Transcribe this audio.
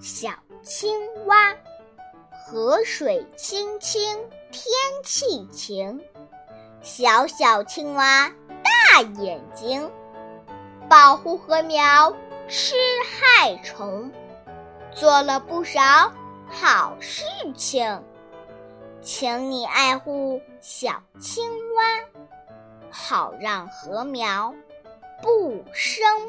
小青蛙河水清清天气晴。小小青蛙大眼睛保护禾苗吃害虫做了不少好事情。请你爱护小青蛙好让禾苗不生